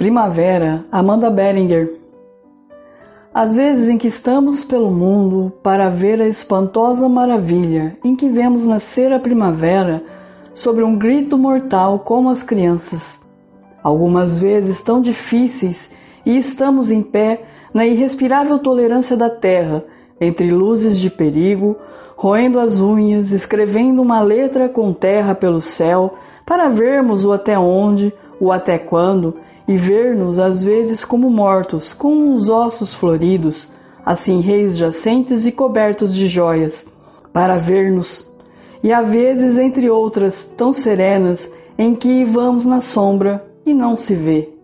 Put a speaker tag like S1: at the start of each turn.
S1: Primavera, Amanda Beringer. Às vezes em que estamos pelo mundo para ver a espantosa maravilha em que vemos nascer a primavera sobre um grito mortal como as crianças. Algumas vezes tão difíceis e estamos em pé na irrespirável tolerância da terra, entre luzes de perigo, roendo as unhas, escrevendo uma letra com terra pelo céu, para vermos o até onde, o até quando, e ver-nos às vezes como mortos, com uns ossos floridos, assim reis jacentes e cobertos de joias, para ver-nos, e às vezes entre outras tão serenas, em que vamos na sombra e não se vê.